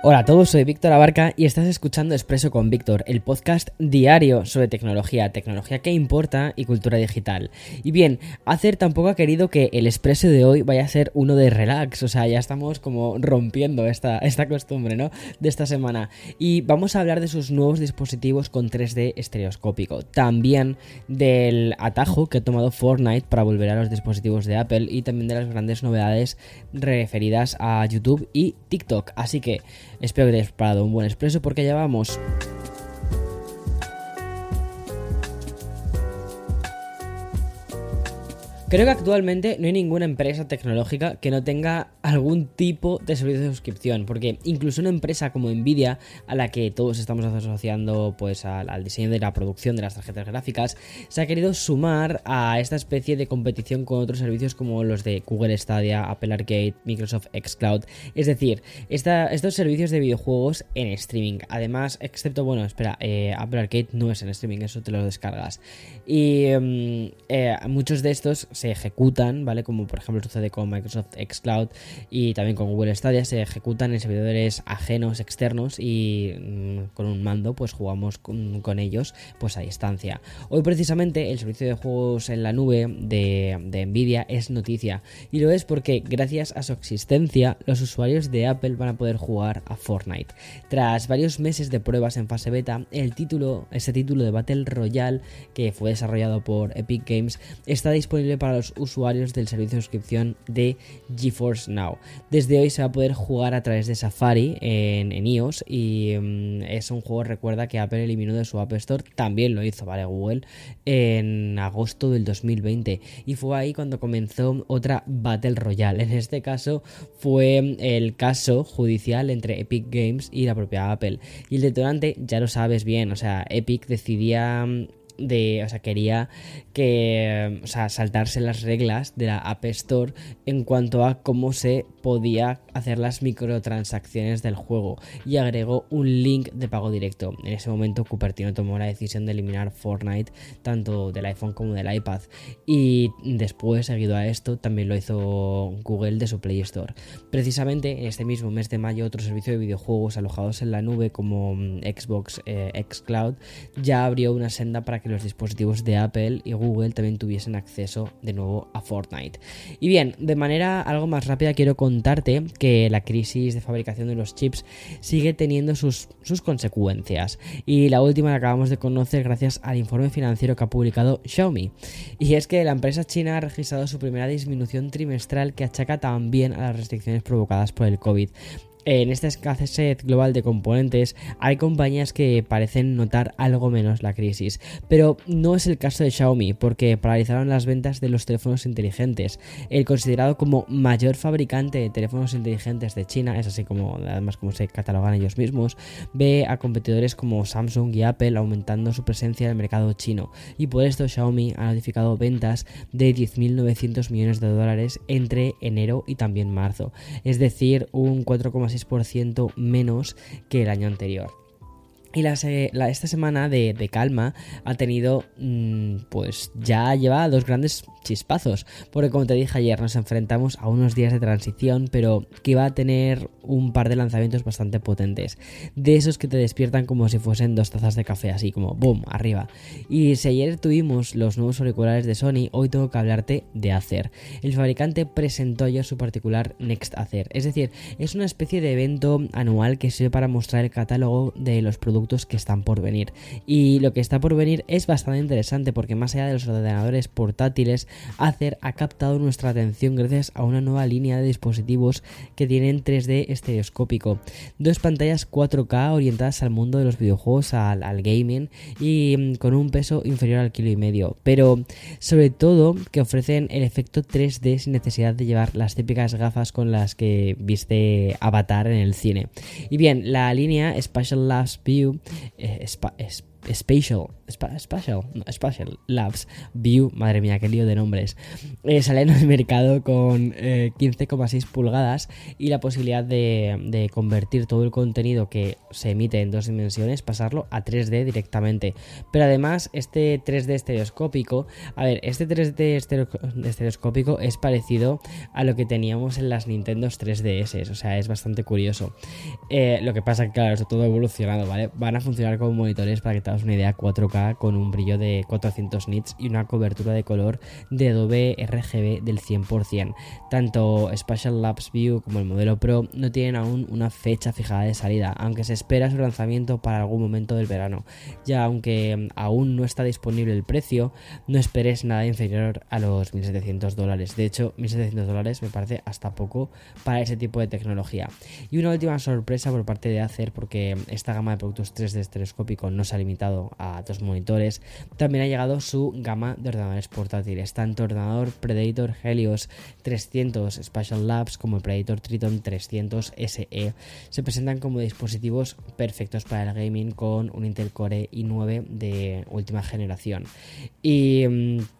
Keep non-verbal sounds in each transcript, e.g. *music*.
Hola a todos, soy Víctor Abarca y estás escuchando Expreso con Víctor, el podcast diario sobre tecnología, tecnología que importa y cultura digital. Y bien, Acer tampoco ha querido que el Expreso de hoy vaya a ser uno de relax, o sea, ya estamos como rompiendo esta, esta costumbre, ¿no? De esta semana. Y vamos a hablar de sus nuevos dispositivos con 3D estereoscópico, también del atajo que ha tomado Fortnite para volver a los dispositivos de Apple y también de las grandes novedades referidas a YouTube y TikTok. Así que Espero que te hayas preparado un buen expreso porque ya vamos. Creo que actualmente no hay ninguna empresa tecnológica que no tenga algún tipo de servicio de suscripción, porque incluso una empresa como Nvidia, a la que todos estamos asociando pues al, diseño de la producción de las tarjetas gráficas, se ha querido sumar a esta especie de competición con otros servicios como los de Google Stadia, Apple Arcade, Microsoft Xcloud, es decir, estos servicios de videojuegos en streaming. Además, excepto, bueno, espera, eh, Apple Arcade no es en streaming, eso te lo descargas. Y mm, eh, muchos de estos se ejecutan, ¿vale? Como por ejemplo sucede con Microsoft Xcloud y también con Google Stadia, se ejecutan en servidores ajenos, externos y mm, con un mando pues jugamos con, ellos pues a distancia. Hoy precisamente el servicio de juegos en la nube de, de Nvidia es noticia y lo es porque gracias a su existencia los usuarios de Apple van a poder jugar a Fortnite. Tras varios meses de pruebas en fase beta, el título, ese título de Battle Royale que fue desarrollado por Epic Games está disponible para a los usuarios del servicio de suscripción de GeForce Now. Desde hoy se va a poder jugar a través de Safari en, iOS y mm, es un juego, recuerda que Apple eliminó de su App Store, también lo hizo, ¿vale? Google, en agosto del 2020 y fue ahí cuando comenzó otra Battle Royale. En este caso fue el caso judicial entre Epic Games y la propia Apple. Y el detonante, ya lo sabes bien, o sea, Epic decidía mm, de, o sea, quería que, o sea, saltarse las reglas de la App Store en cuanto a cómo se podía hacer las microtransacciones del juego y agregó un link de pago directo. En ese momento Cupertino tomó la decisión de eliminar Fortnite tanto del iPhone como del iPad y después, seguido a esto, también lo hizo Google de su Play Store. Precisamente en este mismo mes de mayo otro servicio de videojuegos alojados en la nube como mm, Xbox eh, Xcloud ya abrió una senda para que los dispositivos de Apple y Google también tuviesen acceso de nuevo a Fortnite. Y bien, de manera algo más rápida quiero que la crisis de fabricación de los chips sigue teniendo sus, sus consecuencias. Y la última la acabamos de conocer gracias al informe financiero que ha publicado Xiaomi. Y es que la empresa china ha registrado su primera disminución trimestral que achaca también a las restricciones provocadas por el COVID. En esta escasez global de componentes hay compañías que parecen notar algo menos la crisis, pero no es el caso de Xiaomi porque paralizaron las ventas de los teléfonos inteligentes. El considerado como mayor fabricante de teléfonos inteligentes de China, es así como además como se catalogan ellos mismos, ve a competidores como Samsung y Apple aumentando su presencia en el mercado chino. Y por esto Xiaomi ha notificado ventas de 10.900 millones de dólares entre enero y también marzo, es decir, un 4,5 0,6% menos que el año anterior. Y esta semana de, de, calma ha tenido, mm, pues ya lleva dos grandes chispazos, porque como te dije ayer, nos enfrentamos a unos días de transición, pero que iba a tener un par de lanzamientos bastante potentes, de esos que te despiertan como si fuesen dos tazas de café, así como boom, arriba. Y si ayer tuvimos los nuevos auriculares de Sony, hoy tengo que hablarte de Acer. El fabricante presentó ayer su particular Next Acer, es decir, es una especie de evento anual que sirve para mostrar el catálogo de los productos que están por venir. Y lo que está por venir es bastante interesante porque más allá de los ordenadores portátiles, Acer ha captado nuestra atención gracias a una nueva línea de dispositivos que tienen 3D estereoscópico, dos pantallas 4K orientadas al mundo de los videojuegos, al, al gaming y mm, con un peso inferior al kilo y medio, pero sobre todo que ofrecen el efecto 3D sin necesidad de llevar las típicas gafas con las que viste Avatar en el cine. Y bien, la línea Spatial Labs View eh, Spatial, Spatial, Spatial Labs View, madre mía, qué lío de nombres, eh, sale en el mercado con 15,6 eh, pulgadas y la posibilidad de, convertir todo el contenido que se emite en dos dimensiones, pasarlo a 3D directamente. Pero además, este 3D estereoscópico, a ver, este 3D estereoscópico es parecido a lo que teníamos en las Nintendo 3DS, o sea, es bastante curioso. Eh, lo que pasa que, claro, está todo evolucionado, ¿vale? Van a funcionar como monitores para que te una idea, 4K con un brillo de 400 nits y una cobertura de color de Adobe RGB del 100%. Tanto Spatial Labs View como el modelo Pro no tienen aún una fecha fijada de salida, aunque se espera su lanzamiento para algún momento del verano. Ya aunque aún no está disponible el precio, no esperes nada inferior a los 1700 dólares. De hecho, 1700 dólares me parece hasta poco para ese tipo de tecnología. Y una última sorpresa por parte de Acer, porque esta gama de productos 3D estereoscópico no se ha limitado a dos monitores, también ha llegado su gama de ordenadores portátiles, tanto ordenador Predator Helios 300 Spatial Labs como el Predator Triton 300 SE. Se presentan como dispositivos perfectos para el gaming con un Intel Core i9 de última generación. Y mm,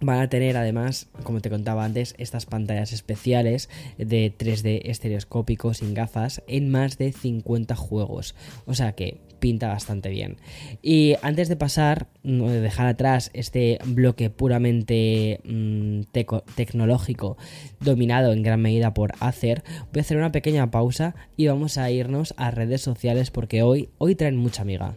Van a tener además, como te contaba antes, estas pantallas especiales de 3D estereoscópico sin gafas en más de 50 juegos. O sea que pinta bastante bien. Y antes de pasar, de dejar atrás este bloque puramente mm, tecnológico dominado en gran medida por Acer, voy a hacer una pequeña pausa y vamos a irnos a redes sociales porque hoy, hoy traen mucha amiga.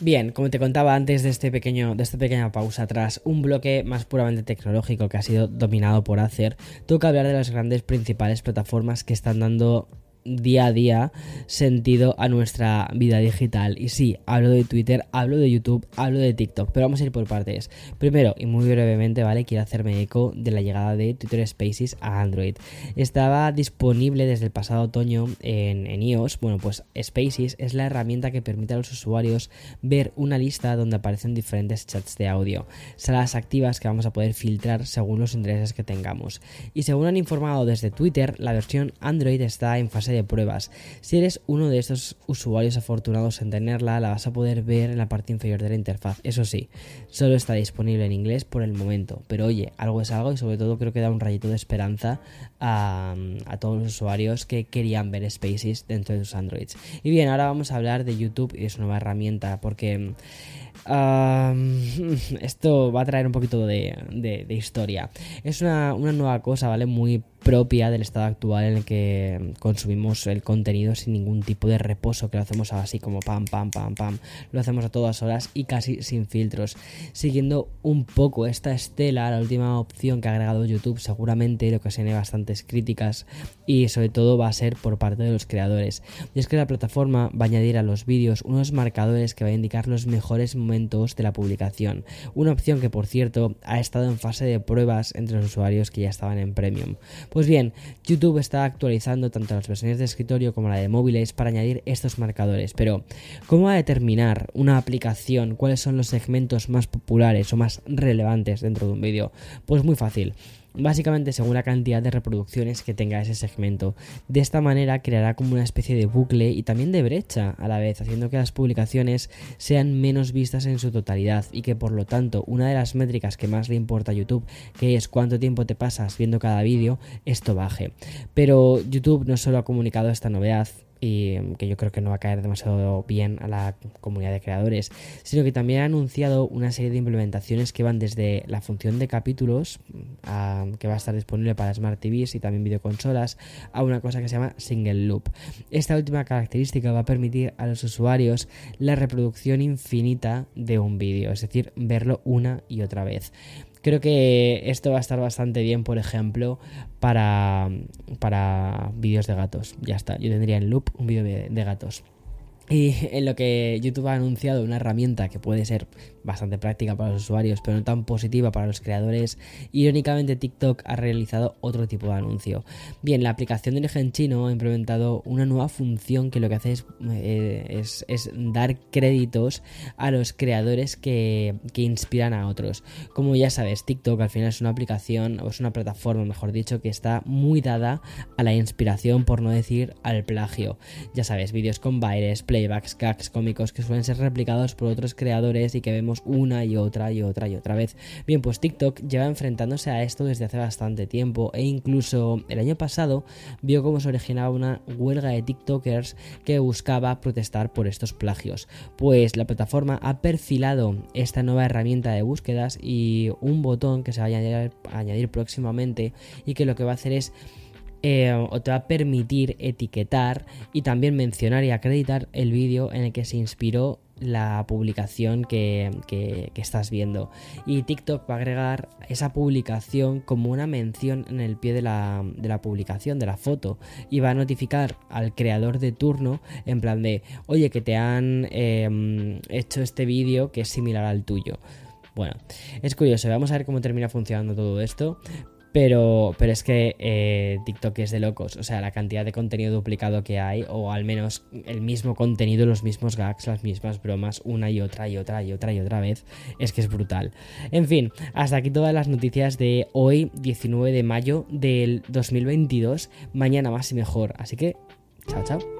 Bien, como te contaba antes de este pequeño, de esta pequeña pausa atrás, un bloque más puramente tecnológico que ha sido dominado por Acer, tengo que hablar de las grandes principales plataformas que están dando día a día sentido a nuestra vida digital. Y sí, hablo de Twitter, hablo de YouTube, hablo de TikTok, pero vamos a ir por partes. Primero, y muy brevemente, ¿vale? Quiero hacerme eco de la llegada de Twitter Spaces a Android. Estaba disponible desde el pasado otoño en, en iOS. Bueno, pues Spaces es la herramienta que permite a los usuarios ver una lista donde aparecen diferentes chats de audio, salas activas que vamos a poder filtrar según los intereses que tengamos. Y según han informado desde Twitter, la versión Android está en fase de pruebas. Si eres uno de estos usuarios afortunados en tenerla, la vas a poder ver en la parte inferior de la interfaz. Eso sí, solo está disponible en inglés por el momento. Pero oye, algo es algo y sobre todo creo que da un rayito de esperanza a, todos los usuarios que querían ver Spaces dentro de sus Androids. Y bien, ahora vamos a hablar de YouTube y de su nueva herramienta porque... *laughs* esto va a traer un poquito de, historia. Es una, una, nueva cosa, ¿vale? Muy propia del estado actual en el que consumimos el contenido sin ningún tipo de reposo, que lo hacemos así como pam, pam, pam, pam, lo hacemos a todas horas y casi sin filtros. Siguiendo un poco esta estela, la última opción que ha agregado YouTube seguramente lo que tiene bastantes críticas y sobre todo va a ser por parte de los creadores. Y es que la plataforma va a añadir a los vídeos unos marcadores que va a indicar los mejores momentos de la publicación. Una opción que por cierto ha estado en fase de pruebas entre los usuarios que ya estaban en Premium. Pues bien, YouTube está actualizando tanto las versiones de escritorio como la de móviles para añadir estos marcadores. Pero, ¿cómo va a determinar una aplicación cuáles son los segmentos más populares o más relevantes dentro de un vídeo? Pues muy fácil básicamente según la cantidad de reproducciones que tenga ese segmento. De esta manera creará como una especie de bucle y también de brecha a la vez, haciendo que las publicaciones sean menos vistas en su totalidad y que por lo tanto una de las métricas que más le importa a YouTube, que es cuánto tiempo te pasas viendo cada vídeo, esto baje. Pero YouTube no solo ha comunicado esta novedad, y que yo creo que no va a caer demasiado bien a la comunidad de creadores, sino que también ha anunciado una serie de implementaciones que van desde la función de capítulos, que va a estar disponible para Smart TVs y también videoconsolas, a una cosa que se llama Single Loop. Esta última característica va a permitir a los usuarios la reproducción infinita de un vídeo, es decir, verlo una y otra vez. Creo que esto va a estar bastante bien, por ejemplo, para, para vídeos de gatos. Ya está, yo tendría en loop un vídeo de gatos. Y en lo que YouTube ha anunciado una herramienta que puede ser bastante práctica para los usuarios, pero no tan positiva para los creadores, irónicamente TikTok ha realizado otro tipo de anuncio. Bien, la aplicación de origen chino ha implementado una nueva función que lo que hace es, eh, dar créditos a los creadores que, inspiran a otros. Como ya sabes, TikTok al final es una aplicación, o es una plataforma, mejor dicho, que está muy dada a la inspiración, por no decir al plagio. Ya sabes, vídeos con bailes, playbacks, gags cómicos que suelen ser replicados por otros creadores y que vemos una y otra y otra y otra vez. Bien, pues TikTok lleva enfrentándose a esto desde hace bastante tiempo e incluso el año pasado vio cómo se originaba una huelga de TikTokers que buscaba protestar por estos plagios. Pues la plataforma ha perfilado esta nueva herramienta de búsquedas y un botón que se va a añadir, próximamente y que lo que va a hacer es eh, o te va a permitir etiquetar y también mencionar y acreditar el vídeo en el que se inspiró la publicación que, estás viendo. Y TikTok va a agregar esa publicación como una mención en el pie de la, publicación, de la foto. Y va a notificar al creador de turno en plan de, oye, que te han em, hecho este vídeo que es similar al tuyo. Bueno, es curioso, vamos a ver cómo termina funcionando todo esto. Pero, pero es que eh, TikTok es de locos. O sea, la cantidad de contenido duplicado que hay, o al menos el mismo contenido, los mismos gags, las mismas bromas, una y otra y otra y otra y otra vez, es que es brutal. En fin, hasta aquí todas las noticias de hoy, 19 de mayo del 2022. Mañana más y mejor. Así que, chao, chao.